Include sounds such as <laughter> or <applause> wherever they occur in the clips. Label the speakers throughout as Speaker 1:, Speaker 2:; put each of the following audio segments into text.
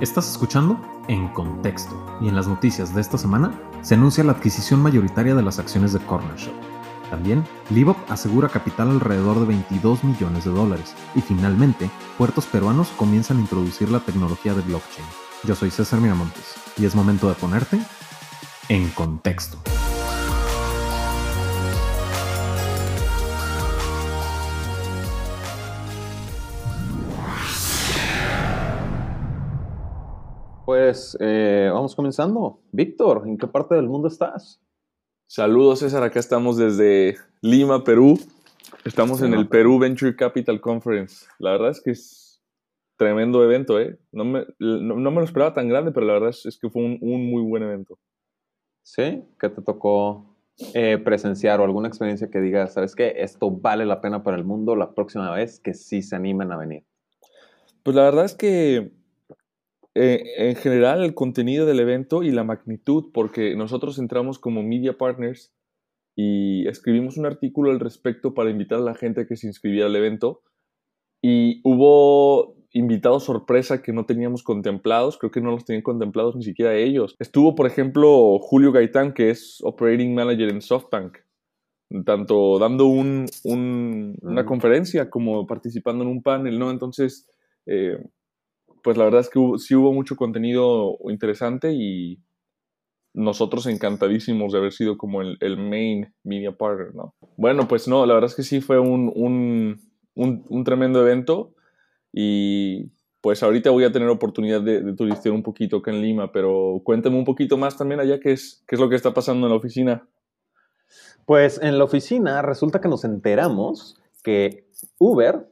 Speaker 1: Estás escuchando En Contexto y en las noticias de esta semana se anuncia la adquisición mayoritaria de las acciones de Corner Shop. También, Livop asegura capital alrededor de 22 millones de dólares. Y finalmente, puertos peruanos comienzan a introducir la tecnología de blockchain. Yo soy César Miramontes y es momento de ponerte en contexto.
Speaker 2: Pues eh, vamos comenzando. Víctor, ¿en qué parte del mundo estás?
Speaker 3: Saludos César, acá estamos desde Lima, Perú. Estamos en el Perú Venture Capital Conference. La verdad es que es tremendo evento, ¿eh? No me, no, me lo esperaba tan grande, pero la verdad es, que fue un, muy buen evento.
Speaker 2: ¿Sí? ¿Qué te tocó eh, presenciar o alguna experiencia que digas, sabes qué, esto vale la pena para el mundo la próxima vez que sí se animen a venir?
Speaker 3: Pues la verdad es que eh, en general el contenido del evento y la magnitud, porque nosotros entramos como media partners y escribimos un artículo al respecto para invitar a la gente que se inscribiera al evento y hubo invitados sorpresa que no teníamos contemplados, creo que no los tenían contemplados ni siquiera ellos. Estuvo, por ejemplo, Julio Gaitán, que es Operating Manager en SoftBank, tanto dando un, una conferencia como participando en un panel, ¿no? Entonces, eh, pues la verdad es que sí hubo mucho contenido interesante y nosotros encantadísimos de haber sido como el, main media partner, ¿no? Bueno, pues no, la verdad es que sí fue un, un, tremendo evento y pues ahorita voy a tener oportunidad de, de, turistear un poquito acá en Lima, pero cuéntame un poquito más también allá qué es, qué es lo que está pasando en la oficina.
Speaker 2: Pues en la oficina resulta que nos enteramos que Uber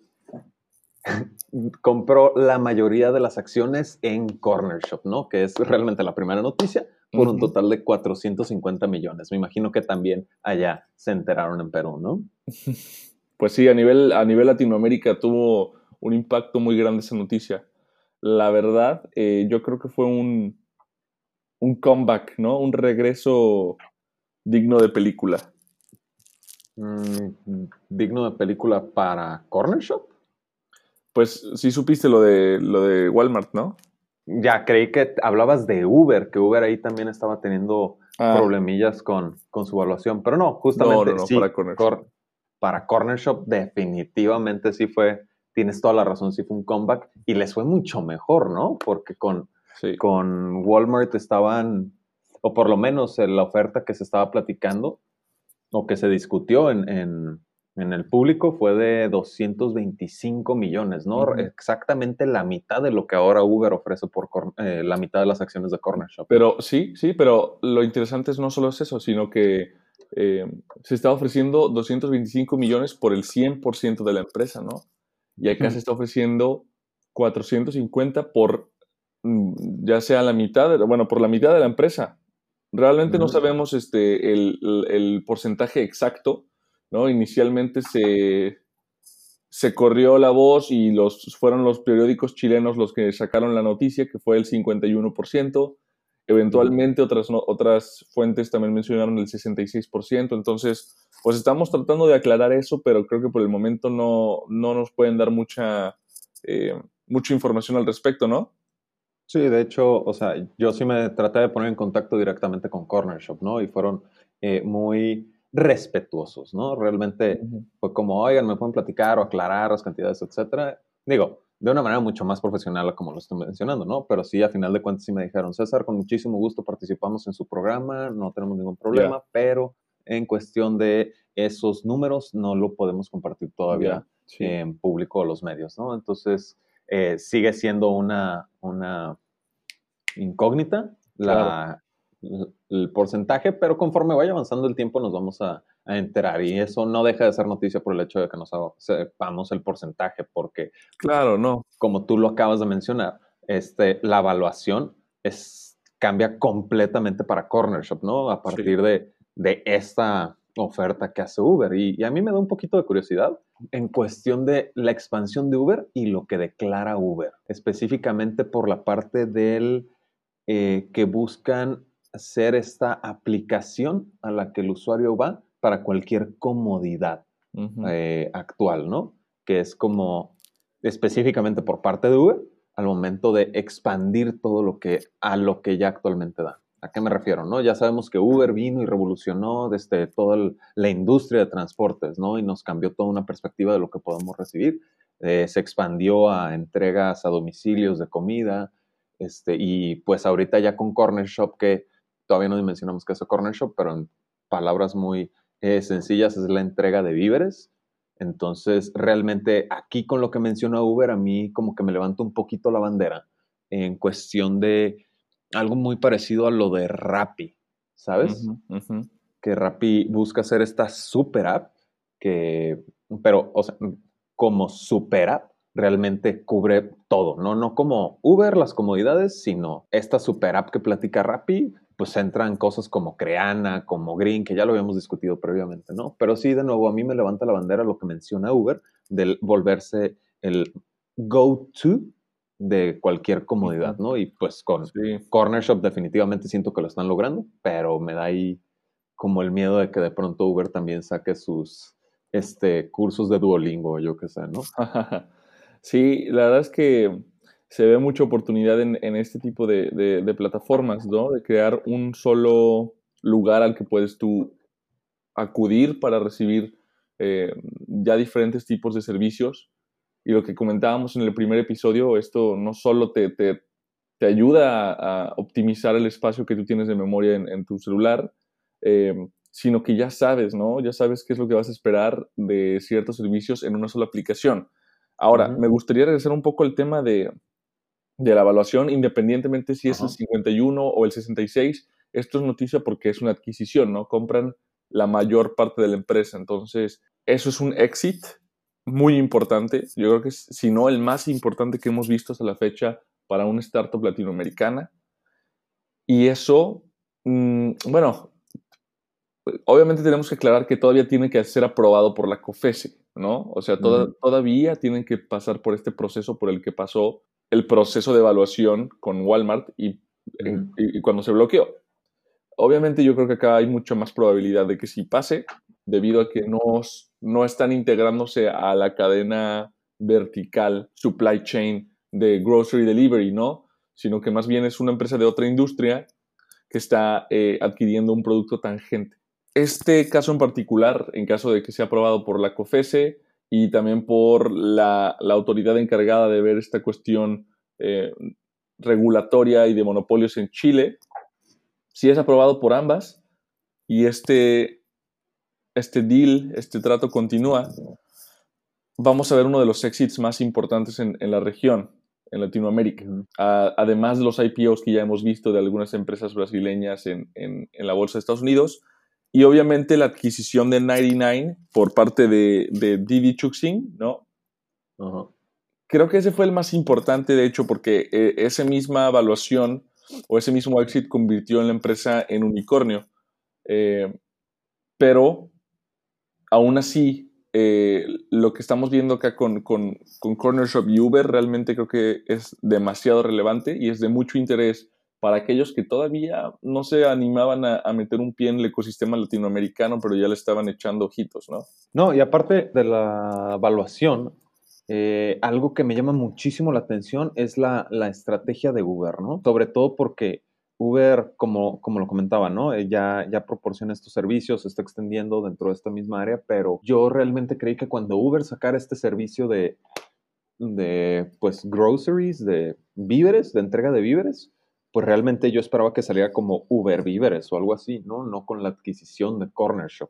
Speaker 2: compró la mayoría de las acciones en Corner Shop, ¿no? Que es realmente la primera noticia, por un total de 450 millones. Me imagino que también allá se enteraron en Perú, ¿no? <laughs>
Speaker 3: Pues sí, a nivel, a nivel Latinoamérica tuvo un impacto muy grande esa noticia. La verdad, eh, yo creo que fue un, un comeback, ¿no? Un regreso digno de película.
Speaker 2: Mm, digno de película para Corner Shop.
Speaker 3: Pues sí supiste lo de, lo de Walmart, ¿no?
Speaker 2: Ya, creí que hablabas de Uber, que Uber ahí también estaba teniendo ah. problemillas con, con, su evaluación. Pero no, justamente
Speaker 3: no, para Corner Shop.
Speaker 2: para Corner Shop definitivamente sí fue, tienes toda la razón, sí fue un comeback y les fue mucho mejor, ¿no? Porque con, con Walmart estaban, o por lo menos la oferta que se estaba platicando o que se discutió en en el público fue de 225 millones, ¿no? Exactamente la mitad de lo que ahora Uber ofrece por eh, la mitad de las acciones de Corner Shop.
Speaker 3: Pero sí, sí, pero lo interesante es no solo es eso, sino que eh, se está ofreciendo 225 millones por el 100% de la empresa, ¿no? Y acá se está ofreciendo 450 por mm, ya sea la mitad, bueno, por la mitad de la empresa. Realmente no sabemos este, el, el porcentaje exacto, ¿no? Inicialmente se, se corrió la voz y los, fueron los periódicos chilenos los que sacaron la noticia, que fue el 51%. Eventualmente otras, otras fuentes también mencionaron el 66%. Entonces, pues estamos tratando de aclarar eso, pero creo que por el momento no, no nos pueden dar mucha, eh, mucha información al respecto, ¿no?
Speaker 2: Sí, de hecho, o sea, yo sí me traté de poner en contacto directamente con Corner Shop, ¿no? Y fueron eh, muy respetuosos, ¿no? Realmente fue como, oigan, me pueden platicar o aclarar las cantidades, etcétera. Digo, de una manera mucho más profesional como lo estoy mencionando, ¿no? Pero sí, a final de cuentas sí me dijeron, César, con muchísimo gusto participamos en su programa, no tenemos ningún problema, pero en cuestión de esos números no lo podemos compartir todavía en público o los medios, ¿no? Entonces, eh, sigue siendo una, una incógnita la, el porcentaje, pero conforme vaya avanzando el tiempo nos vamos a, enterar. Y eso no deja de ser noticia por el hecho de que nos sepamos el porcentaje, porque
Speaker 3: claro, no,
Speaker 2: como tú lo acabas de mencionar, este, la evaluación es, cambia completamente para Corner Shop, ¿no? A partir de, de, esta oferta que hace Uber. Y, y, a mí me da un poquito de curiosidad en cuestión de la expansión de Uber y lo que declara Uber, específicamente por la parte del eh, que buscan hacer esta aplicación a la que el usuario va para cualquier comodidad eh, actual, ¿no? Que es como específicamente por parte de Uber, al momento de expandir todo lo que a lo que ya actualmente da. ¿A qué me refiero? ¿no? Ya sabemos que Uber vino y revolucionó desde toda la industria de transportes, ¿no? Y nos cambió toda una perspectiva de lo que podemos recibir. Eh, se expandió a entregas a domicilios de comida, este, y pues ahorita ya con Corner Shop, que todavía no dimensionamos qué es Corner Shop, pero en palabras muy eh, sencillas es la entrega de víveres. Entonces, realmente aquí con lo que menciona Uber, a mí como que me levanto un poquito la bandera en cuestión de algo muy parecido a lo de Rappi, ¿sabes? Que Rappi busca hacer esta super app que, pero, o sea, como super app, realmente cubre todo, ¿no? No como Uber, las comodidades, sino esta super app que platica Rappi, pues entran cosas como Creana, como Green, que ya lo habíamos discutido previamente, ¿no? Pero sí, de nuevo, a mí me levanta la bandera lo que menciona Uber, del volverse el go-to de cualquier comodidad, ¿no? Y pues con Corner Shop definitivamente siento que lo están logrando, pero me da ahí como el miedo de que de pronto Uber también saque sus este, cursos de Duolingo, yo qué sé, ¿no? <laughs>
Speaker 3: Sí, la verdad es que se ve mucha oportunidad en, este tipo de, plataformas, ¿no? De crear un solo lugar al que puedes tú acudir para recibir eh, ya diferentes tipos de servicios. Y lo que comentábamos en el primer episodio, esto no solo te, te, ayuda a, optimizar el espacio que tú tienes de memoria en, tu celular, eh, sino que ya sabes, ¿no? Ya sabes qué es lo que vas a esperar de ciertos servicios en una sola aplicación. Ahora, me gustaría regresar un poco al tema de, la evaluación, independientemente si es el 51 o el 66. Esto es noticia porque es una adquisición, ¿no? Compran la mayor parte de la empresa. Entonces, eso es un exit muy importante. Yo creo que es, si no, el más importante que hemos visto hasta la fecha para una startup latinoamericana. Y eso, mm, bueno, obviamente tenemos que aclarar que todavía tiene que ser aprobado por la COFESE. ¿no? O sea, todavía tienen que pasar por este proceso por el que pasó el proceso de evaluación con Walmart y, cuando se bloqueó. Obviamente yo creo que acá hay mucha más probabilidad de que sí pase, debido a que no, no están integrándose a la cadena vertical supply chain de grocery delivery, ¿no? Sino que más bien es una empresa de otra industria que está eh, adquiriendo un producto tangente. Este caso en particular, en caso de que sea aprobado por la COFESE y también por la, autoridad encargada de ver esta cuestión eh, regulatoria y de monopolios en Chile, si es aprobado por ambas y este, este deal, este trato continúa, vamos a ver uno de los exits más importantes en, la región, en Latinoamérica. además de los IPOs que ya hemos visto de algunas empresas brasileñas en, en la Bolsa de Estados Unidos, y obviamente la adquisición de 99 por parte de, de Didi Chuxing, ¿no? Creo que ese fue el más importante, de hecho, porque eh, esa misma evaluación o ese mismo exit convirtió en la empresa en unicornio. Eh, pero aún así, eh, lo que estamos viendo acá con, con, con Corner Shop y Uber realmente creo que es demasiado relevante y es de mucho interés para aquellos que todavía no se animaban a, meter un pie en el ecosistema latinoamericano, pero ya le estaban echando ojitos, ¿no?
Speaker 2: No, y aparte de la evaluación, eh, algo que me llama muchísimo la atención es la, estrategia de Uber, ¿no? Sobre todo porque Uber, como, como lo comentaba, ¿no? Eh, ya, ya proporciona estos servicios, se está extendiendo dentro de esta misma área, pero yo realmente creí que cuando Uber sacara este servicio de, de pues, groceries, de víveres, de entrega de víveres, pues realmente yo esperaba que saliera como Uber Víveres o algo así, ¿no? No con la adquisición de Corner Shop.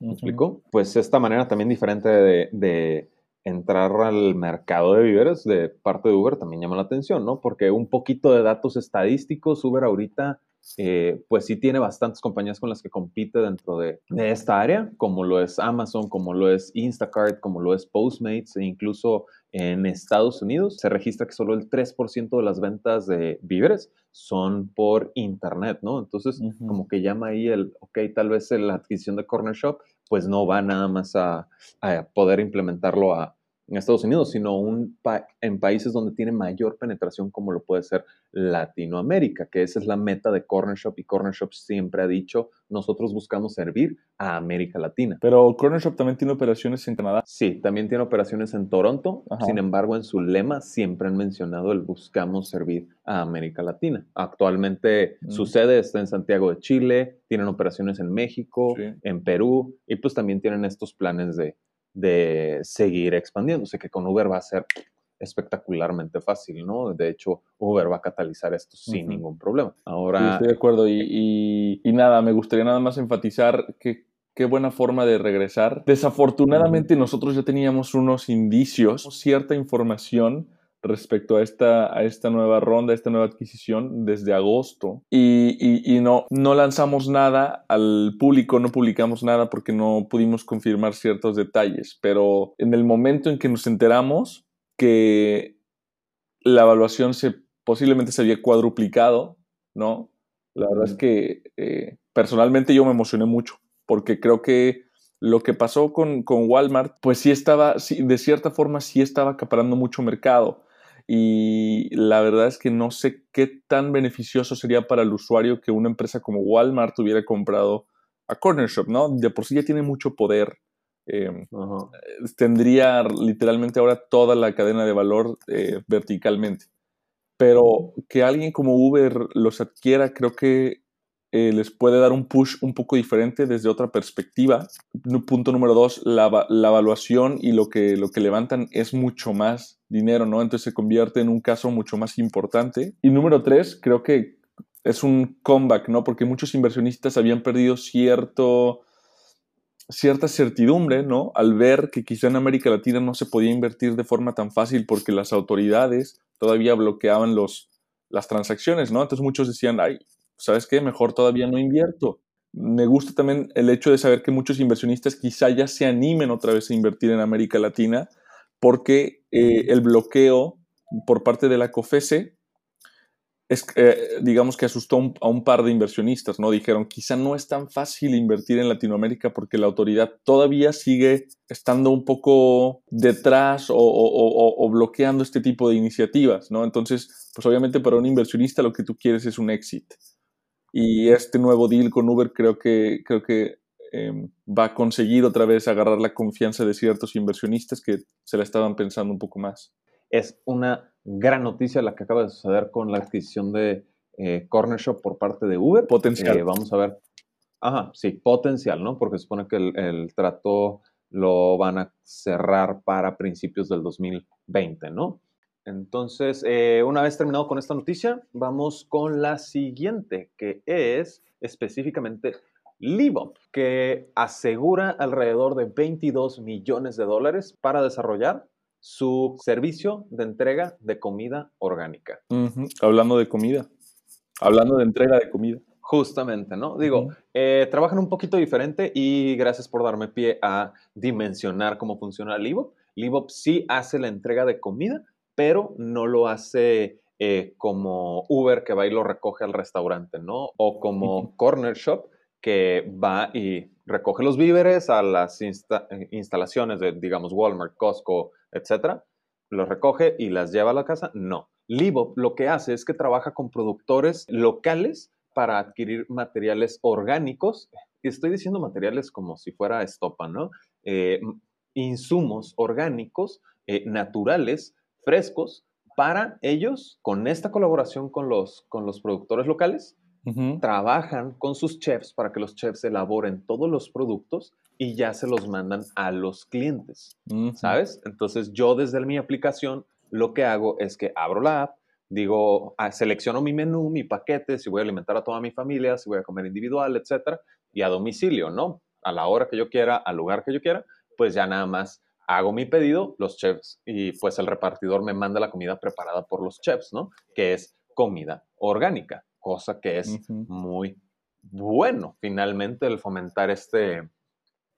Speaker 2: ¿Me explico? Pues esta manera también diferente de, entrar al mercado de víveres de parte de Uber también llama la atención, ¿no? Porque un poquito de datos estadísticos, Uber ahorita, eh, pues sí tiene bastantes compañías con las que compite dentro de, de, esta área, como lo es Amazon, como lo es Instacart, como lo es Postmates e incluso en Estados Unidos se registra que solo el 3% de las ventas de víveres son por internet, ¿no? Entonces, como que llama ahí el, ok, tal vez la adquisición de Corner Shop, pues no va nada más a, poder implementarlo a, en Estados Unidos, sino un en países donde tiene mayor penetración como lo puede ser Latinoamérica, que esa es la meta de Corner Shop y Corner Shop siempre ha dicho, nosotros buscamos servir a América Latina.
Speaker 3: Pero Corner Shop también tiene operaciones en Canadá.
Speaker 2: Sí, también tiene operaciones en Toronto, sin embargo en su lema siempre han mencionado el buscamos servir a América Latina. Actualmente mm. su sede está en Santiago de Chile, tienen operaciones en México, en Perú y pues también tienen estos planes de de seguir expandiéndose, que con Uber va a ser espectacularmente fácil, ¿no? De hecho, Uber va a catalizar esto sin ningún problema. Ahora...
Speaker 3: estoy de acuerdo y, nada, me gustaría nada más enfatizar que qué buena forma de regresar. Desafortunadamente nosotros ya teníamos unos indicios, cierta información respecto a esta, a esta nueva ronda, a esta nueva adquisición desde agosto. Y, no, no lanzamos nada al público, no publicamos nada porque no pudimos confirmar ciertos detalles. Pero en el momento en que nos enteramos que la evaluación se, posiblemente se había cuadruplicado, ¿no? La verdad es que eh, personalmente yo me emocioné mucho porque creo que lo que pasó con, con Walmart, pues sí estaba, sí, de cierta forma sí estaba acaparando mucho mercado y la verdad es que no sé qué tan beneficioso sería para el usuario que una empresa como Walmart hubiera comprado a Corner Shop, ¿no? De por sí ya tiene mucho poder. Em, eh, tendría literalmente ahora toda la cadena de valor eh, verticalmente. Pero que alguien como Uber los adquiera, creo que eh, les puede dar un push un poco diferente desde otra perspectiva. Punto número dos, la, la, evaluación y lo que, lo que levantan es mucho más dinero, ¿no? Entonces se convierte en un caso mucho más importante. Y número tres, creo que es un comeback, ¿no? Porque muchos inversionistas habían perdido cierto, cierta certidumbre, ¿no? Al ver que quizá en América Latina no se podía invertir de forma tan fácil porque las autoridades todavía bloqueaban los, las transacciones, ¿no? Entonces muchos decían, ay, ¿sabes qué? Mejor todavía no invierto. Me gusta también el hecho de saber que muchos inversionistas quizá ya se animen otra vez a invertir en América Latina porque eh, el bloqueo por parte de la COFESE es, eh, digamos que asustó a un par de inversionistas, ¿no? Dijeron, quizá no es tan fácil invertir en Latinoamérica porque la autoridad todavía sigue estando un poco detrás o, o, bloqueando este tipo de iniciativas, ¿no? Entonces, pues obviamente para un inversionista lo que tú quieres es un exit. Y este nuevo deal con Uber creo que, creo que em, va a conseguir otra vez agarrar la confianza de ciertos inversionistas que se la estaban pensando un poco más.
Speaker 2: Es una gran noticia la que acaba de suceder con la adquisición de eh, Corner Shop por parte de Uber.
Speaker 3: Potencial.
Speaker 2: Eh, vamos a ver. Ajá, sí, potencial, ¿no? Porque supone que el, el, trato lo van a cerrar para principios del 2020, ¿no? Entonces, eh, una vez terminado con esta noticia, vamos con la siguiente, que es específicamente Livop, que asegura alrededor de 22 millones de dólares para desarrollar su servicio de entrega de comida orgánica.
Speaker 3: Hablando de comida, hablando de entrega de comida.
Speaker 2: Justamente, ¿no? Digo, eh, trabajan un poquito diferente y gracias por darme pie a dimensionar cómo funciona Livop. Livop sí hace la entrega de comida, pero no lo hace eh, como Uber que va y lo recoge al restaurante, ¿no? O como <laughs> Corner Shop que va y recoge los víveres a las instalaciones de, digamos, Walmart, Costco, etcétera, los recoge y las lleva a la casa. No. Livop lo que hace es que trabaja con productores locales para adquirir materiales orgánicos. Estoy diciendo materiales como si fuera estopa, ¿no? Eh, insumos orgánicos, eh, naturales, frescos para ellos, con esta colaboración con los, con los productores locales, trabajan con sus chefs para que los chefs elaboren todos los productos y ya se los mandan a los clientes, ¿sabes? Entonces yo desde mi aplicación lo que hago es que abro la app, digo, ah, selecciono mi menú, mi paquete, si voy a alimentar a toda mi familia, si voy a comer individual, etcétera, y a domicilio, ¿no? A la hora que yo quiera, al lugar que yo quiera, pues ya nada más hago mi pedido, los chefs, y pues el repartidor me manda la comida preparada por los chefs, ¿no? Que es comida orgánica, cosa que es muy bueno, finalmente, el fomentar este,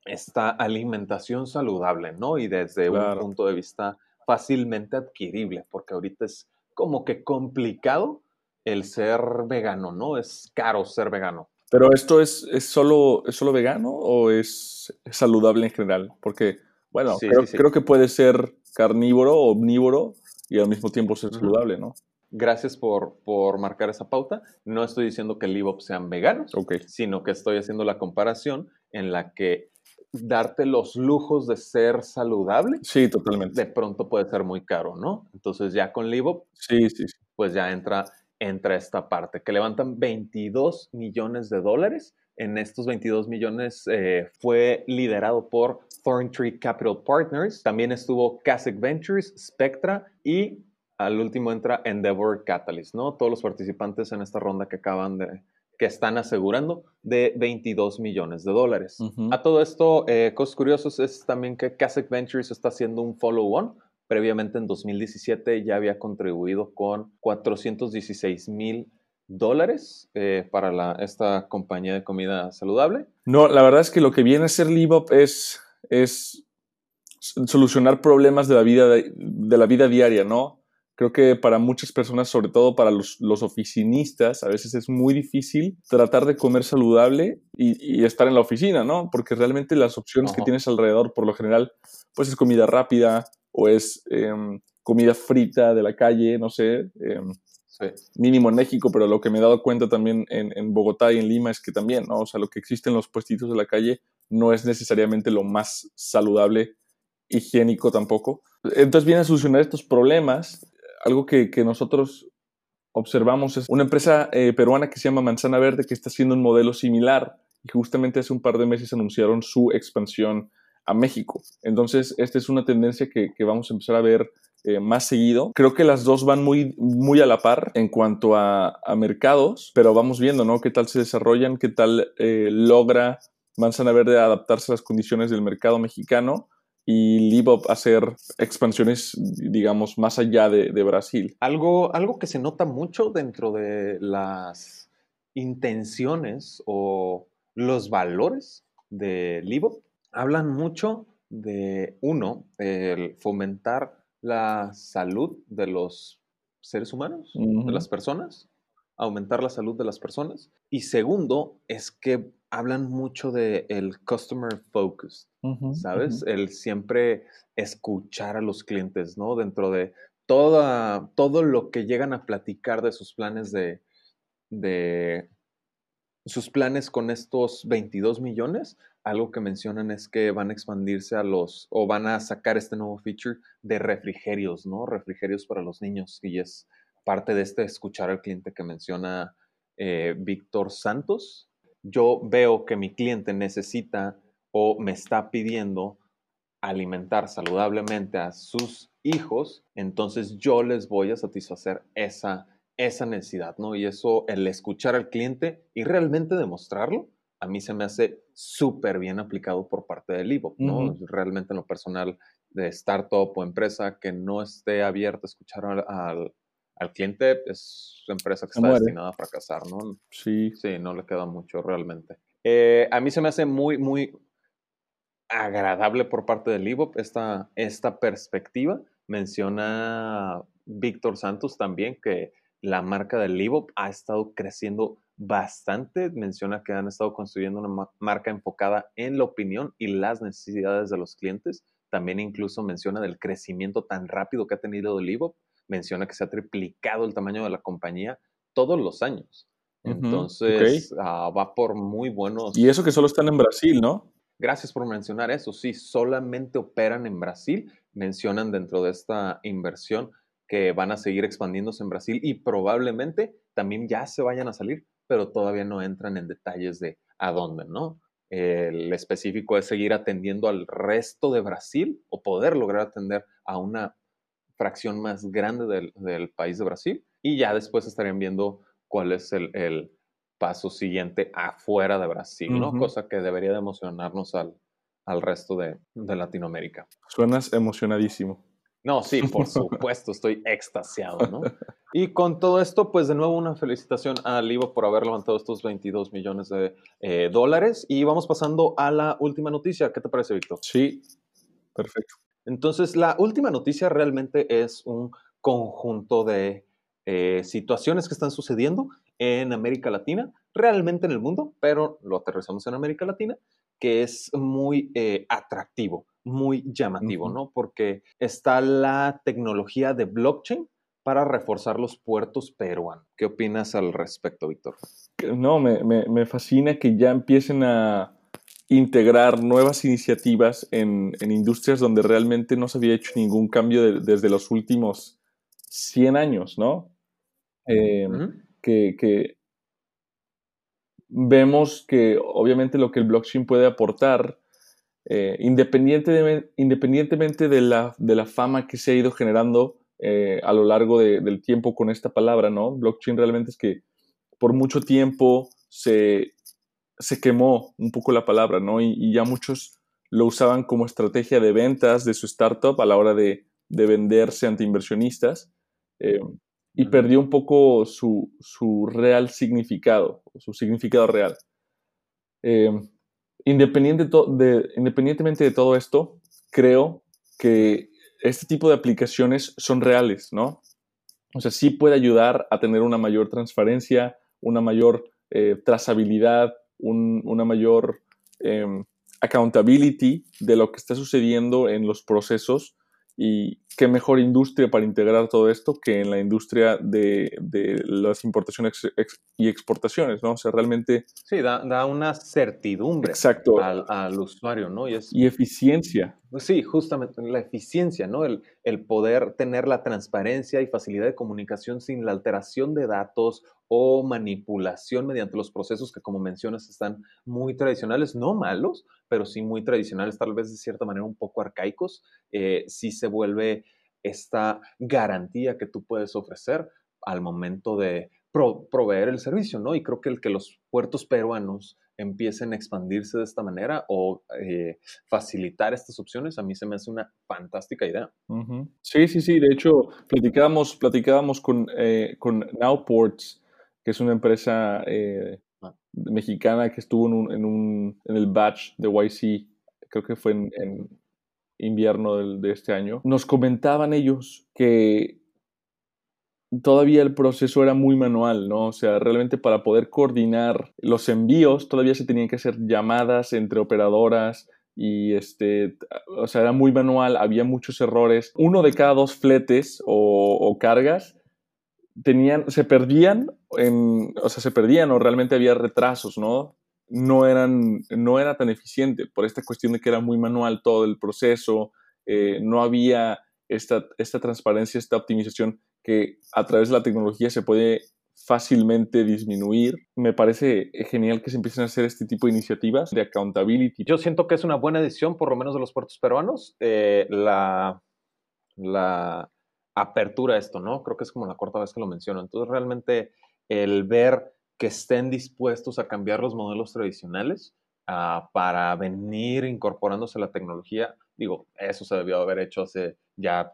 Speaker 2: esta alimentación saludable, ¿no? Y desde un punto de vista fácilmente adquirible, porque ahorita es como que complicado el ser vegano, ¿no? Es caro ser vegano.
Speaker 3: Pero esto es, es, solo, ¿es solo vegano o es saludable en general? Porque bueno, creo, que puede ser carnívoro omnívoro y al mismo tiempo ser saludable, ¿no?
Speaker 2: Gracias por, por marcar esa pauta. No estoy diciendo que el Livop sean veganos,
Speaker 3: Ok.
Speaker 2: sino que estoy haciendo la comparación en la que darte los lujos de ser saludable
Speaker 3: Sí, totalmente.
Speaker 2: de pronto puede ser muy caro, ¿no? Entonces ya con Livop
Speaker 3: Sí, sí, sí.
Speaker 2: pues ya entra, entra esta parte, que levantan 22 millones de dólares. En estos 22 millones eh, fue liderado por Thorntree Capital Partners, también estuvo Kasich Ventures, Spectra y al último entra Endeavor Catalyst, ¿no? Todos los participantes en esta ronda que acaban de, que están asegurando de 22 millones de dólares. A todo esto, eh, cosas curiosas es también que Ventures está haciendo un follow-on. Previamente en 2017 ya había contribuido con 416 mil dólares eh, para la, esta compañía de comida saludable.
Speaker 3: No, la verdad es que lo que viene a ser Livop es, es solucionar problemas de la vida, de, de la vida diaria, ¿no? Creo que para muchas personas, sobre todo para los, los oficinistas, a veces es muy difícil tratar de comer saludable y, y estar en la oficina, ¿no? Porque realmente las opciones que tienes alrededor, por lo general, pues es comida rápida o es em, comida frita de la calle, no sé, em, Mínimo en México, pero lo que me he dado cuenta también en, Bogotá y en Lima es que también, ¿no? O sea, lo que existe en los puestitos de la calle no es necesariamente lo más saludable, higiénico tampoco. Entonces viene a solucionar estos problemas. Algo que, nosotros observamos es una empresa eh, peruana que se llama Manzana Verde que está haciendo un modelo similar y justamente hace un par de meses anunciaron su expansión a México. Entonces, esta es una tendencia que vamos a empezar a ver eh, más seguido. Creo que las dos van muy, muy a la par en cuanto a, a mercados, pero vamos viendo, ¿no? Qué tal se desarrollan, qué tal eh, logra Manzana Verde adaptarse a las condiciones del mercado mexicano y Libop hacer expansiones, digamos, más allá de, de Brasil.
Speaker 2: Algo, algo que se nota mucho dentro de las intenciones o los valores de Livo, hablan mucho de, uno, el fomentar la salud de los seres humanos, de las personas, aumentar la salud de las personas. Y segundo, es que hablan mucho de el customer focus, ¿sabes? El siempre escuchar a los clientes, ¿no? Dentro de toda, todo lo que llegan a platicar de sus planes de, de sus planes con estos 22 millones, algo que mencionan es que van a expandirse a los, o van a sacar este nuevo feature de refrigerios, ¿no? Refrigerios para los niños, y es parte de este escuchar al cliente que menciona eh, Víctor Santos. Yo veo que mi cliente necesita o me está pidiendo alimentar saludablemente a sus hijos, entonces yo les voy a satisfacer esa, esa necesidad, ¿no? Y eso, el escuchar al cliente y realmente demostrarlo, a mí se me hace súper bien aplicado por parte del Ivo, ¿no? Realmente en lo personal de startup o empresa que no esté abierta a escuchar al, al, al cliente es empresa que está
Speaker 3: muere.
Speaker 2: destinada a fracasar, ¿no?
Speaker 3: Sí.
Speaker 2: Sí, no le queda mucho realmente. Eh, a mí se me hace muy, muy agradable por parte del IVOP esta, esta perspectiva. Menciona Víctor Santos también que la marca del IVOP ha estado creciendo bastante. Menciona que han estado construyendo una ma- marca enfocada en la opinión y las necesidades de los clientes. También incluso menciona del crecimiento tan rápido que ha tenido el IVOP. Menciona que se ha triplicado el tamaño de la compañía todos los años. Entonces, ah, va por muy buenos.
Speaker 3: Y eso que solo están en Brasil, ¿no?
Speaker 2: Gracias por mencionar eso. Sí, solamente operan en Brasil. Mencionan dentro de esta inversión que van a seguir expandiéndose en Brasil y probablemente también ya se vayan a salir, pero todavía no entran en detalles de a dónde, ¿no? El específico es seguir atendiendo al resto de Brasil o poder lograr atender a una fracción más grande del, del país de Brasil y ya después estarían viendo cuál es el, el paso siguiente afuera de Brasil, ¿no?
Speaker 3: Ujú.
Speaker 2: Cosa que debería de emocionarnos al, al resto de, de Latinoamérica.
Speaker 3: Suenas emocionadísimo.
Speaker 2: No, sí, por <laughs> supuesto, estoy extasiado, ¿no? Y con todo esto, pues de nuevo una felicitación a Livo por haber levantado estos 22 millones de eh, dólares. Y vamos pasando a la última noticia. ¿Qué te parece, Víctor?
Speaker 3: Sí, perfecto.
Speaker 2: Entonces, la última noticia realmente es un conjunto de eh, situaciones que están sucediendo en América Latina, realmente en el mundo, pero lo aterrizamos en América Latina, que es muy eh, atractivo muy llamativo, ¿no? Porque está la tecnología de blockchain para reforzar los puertos peruanos. ¿Qué opinas al respecto, Víctor?
Speaker 3: No, me, fascina que ya empiecen a integrar nuevas iniciativas en, industrias donde realmente no se había hecho ningún cambio desde los últimos 100 años, ¿no? Em, que, vemos que obviamente lo que el blockchain puede aportar, eh, independientemente de la, de la fama que se ha ido generando eh, a lo largo del tiempo con esta palabra, ¿no? Blockchain realmente es que por mucho tiempo se, se quemó un poco la palabra, ¿no? Y, ya muchos lo usaban como estrategia de ventas de su startup a la hora de, de venderse ante inversionistas eh, y perdió un poco su, su, real significado, su significado real. Eh, independiente de, independientemente de todo esto, creo que este tipo de aplicaciones son reales, ¿no? O sea, sí puede ayudar a tener una mayor transparencia, una mayor eh, trazabilidad, una mayor em, accountability de lo que está sucediendo en los procesos y qué mejor industria para integrar todo esto que en la industria de, las importaciones y exportaciones, ¿no? O sea, realmente...
Speaker 2: Sí, da, una certidumbre
Speaker 3: exacto.
Speaker 2: Al, usuario, ¿no?
Speaker 3: Y, y, eficiencia.
Speaker 2: Sí, justamente la eficiencia, ¿no? El, el poder tener la transparencia y facilidad de comunicación sin la alteración de datos o manipulación mediante los procesos que, como mencionas, están muy tradicionales, no malos, pero sí muy tradicionales, tal vez de cierta manera un poco arcaicos, eh, sí se vuelve esta garantía que tú puedes ofrecer al momento de proveer el servicio, ¿no? Y creo que el que los puertos peruanos empiecen a expandirse de esta manera o eh, facilitar estas opciones, a mí se me hace una fantástica idea.
Speaker 3: Sí, sí, sí. De hecho, platicábamos, platicábamos con, eh, con Nowports, que es una empresa eh, ah. mexicana que estuvo en, un, en, el batch de YC, creo que fue en, invierno de este año. Nos comentaban ellos que todavía el proceso era muy manual, ¿no? O sea, realmente para poder coordinar los envíos todavía se tenían que hacer llamadas entre operadoras y este, o sea, era muy manual, había muchos errores. Uno de cada dos fletes o, cargas tenían, se perdían, en, o sea, se perdían o realmente había retrasos, ¿no? No, eran, no era tan eficiente por esta cuestión de que era muy manual todo el proceso, eh, no había esta, esta transparencia, esta optimización que a través de la tecnología se puede fácilmente disminuir. Me parece genial que se empiecen a hacer este tipo de iniciativas de accountability.
Speaker 2: Yo siento que es una buena decisión, por lo menos de los puertos peruanos, eh, la, la apertura a esto, ¿no? Creo que es como la cuarta vez que lo menciono. Entonces, realmente el ver que estén dispuestos a cambiar los modelos tradicionales uh, para venir incorporándose a la tecnología, digo, eso se debió haber hecho hace ya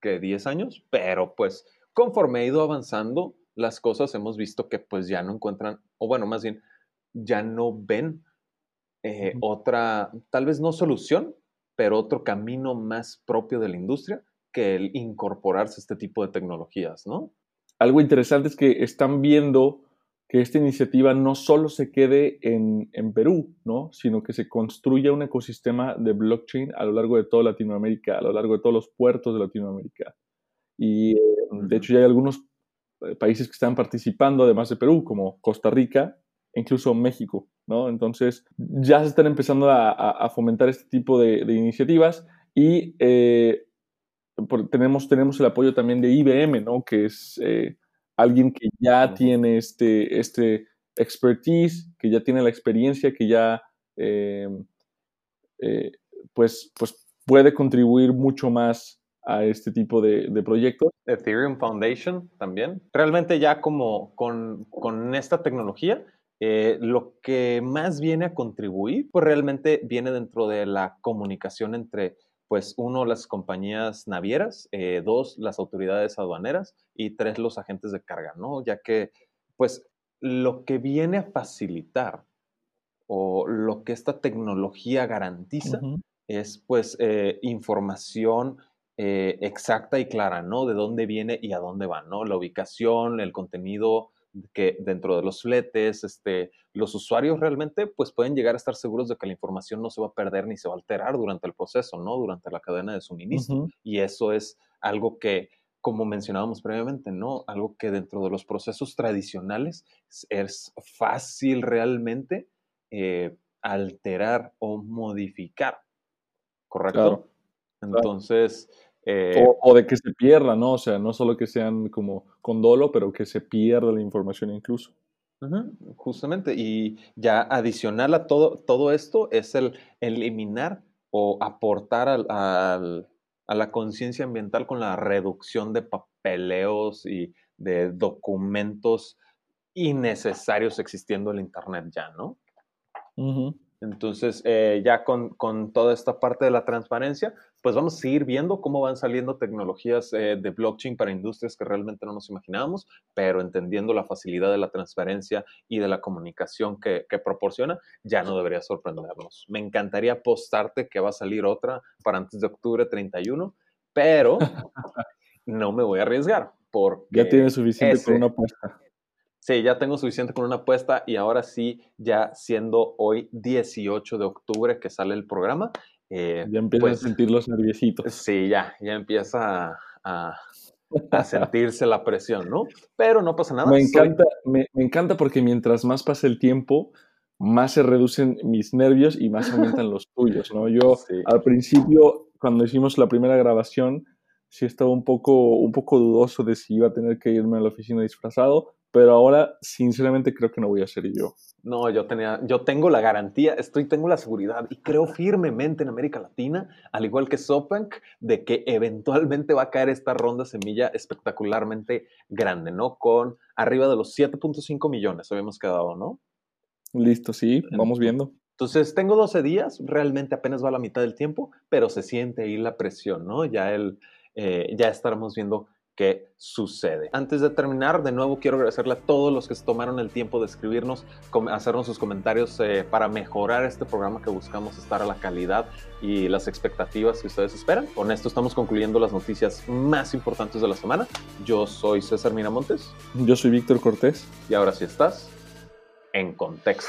Speaker 2: que 10 años, pero pues conforme ha ido avanzando las cosas, hemos visto que pues ya no encuentran, o bueno, más bien, ya no ven eh, otra, tal vez no solución, pero otro camino más propio de la industria que el incorporarse a este tipo de tecnologías, ¿no?
Speaker 3: Algo interesante es que están viendo que esta iniciativa no solo se quede en, en, Perú, ¿no? sino que se construya un ecosistema de blockchain a lo largo de toda Latinoamérica, a lo largo de todos los puertos de Latinoamérica. Y eh, de hecho ya hay algunos eh, países que están participando, además de Perú, como Costa Rica, e incluso México. ¿no? Entonces ya se están empezando a, a, fomentar este tipo de, de iniciativas y eh, tenemos, tenemos el apoyo también de IBM, ¿no? que es alguien que ya tiene este, este expertise, que ya tiene la experiencia, que ya em, eh, pues, pues puede contribuir mucho más a este tipo de, proyectos.
Speaker 2: Ethereum Foundation también. Realmente ya como con, con esta tecnología, eh, lo que más viene a contribuir, pues realmente viene dentro de la comunicación entre pues uno, las compañías navieras, eh, dos, las autoridades aduaneras y tres, los agentes de carga, ¿no? Ya que, pues, lo que viene a facilitar o lo que esta tecnología garantiza es, pues, eh, información eh, exacta y clara, ¿no? De dónde viene y a dónde va, ¿no? La ubicación, el contenido que dentro de los fletes, este, los usuarios realmente pues pueden llegar a estar seguros de que la información no se va a perder ni se va a alterar durante el proceso, ¿no? Durante la cadena de suministro. Y eso es algo que, como mencionábamos previamente, ¿no? Algo que dentro de los procesos tradicionales es fácil realmente eh, alterar o modificar, ¿correcto? Entonces...
Speaker 3: Eh, o, de que se pierda, ¿no? O sea, no solo que sean como con dolo, pero que se pierda la información incluso.
Speaker 2: justamente, y ya adicional a todo, todo esto es el eliminar o aportar al, a la conciencia ambiental con la reducción de papeleos y de documentos innecesarios existiendo en el Internet ya, ¿no? Entonces, eh, ya con, toda esta parte de la transparencia, pues vamos a seguir viendo cómo van saliendo tecnologías eh, de blockchain para industrias que realmente no nos imaginábamos, pero entendiendo la facilidad de la transparencia y de la comunicación que, proporciona, ya no debería sorprendernos. Me encantaría apostarte que va a salir otra para antes de octubre 31, pero <laughs> no me voy a arriesgar. Porque
Speaker 3: ya tiene suficiente con una apuesta.
Speaker 2: Sí, ya tengo suficiente con una apuesta y ahora sí, ya siendo hoy 18 de octubre que sale el programa.
Speaker 3: Eh, ya empieza a pues sentir los nerviositos.
Speaker 2: Sí, ya, ya empieza a, <laughs> sentirse la presión, ¿no? Pero no pasa nada.
Speaker 3: Me encanta, me, encanta porque mientras más pasa el tiempo, más se reducen mis nervios y más aumentan <laughs> los tuyos, ¿no? Yo al principio, cuando hicimos la primera grabación, sí estaba un poco, un poco dudoso de si iba a tener que irme a la oficina disfrazado, pero ahora sinceramente creo que no voy a ser yo.
Speaker 2: No, yo tenía, yo tengo la garantía, estoy, tengo la seguridad y creo firmemente en América Latina, al igual que SoftBank, de que eventualmente va a caer esta ronda semilla espectacularmente grande, ¿no? Con arriba de los 7.5 millones habíamos quedado, ¿no?
Speaker 3: Listo, sí, vamos viendo.
Speaker 2: Entonces, tengo 12 días, realmente apenas va a la mitad del tiempo, pero se siente ahí la presión, ¿no? Ya, el, eh, ya estaremos viendo qué sucede. Antes de terminar, de nuevo quiero agradecerle a todos los que se tomaron el tiempo de escribirnos, hacernos sus comentarios eh, para mejorar este programa que buscamos estar a la calidad y las expectativas que ustedes esperan. Con esto estamos concluyendo las noticias más importantes de la semana. Yo soy César Miramontes.
Speaker 3: Yo soy Víctor Cortés.
Speaker 2: Y ahora sí estás en contexto.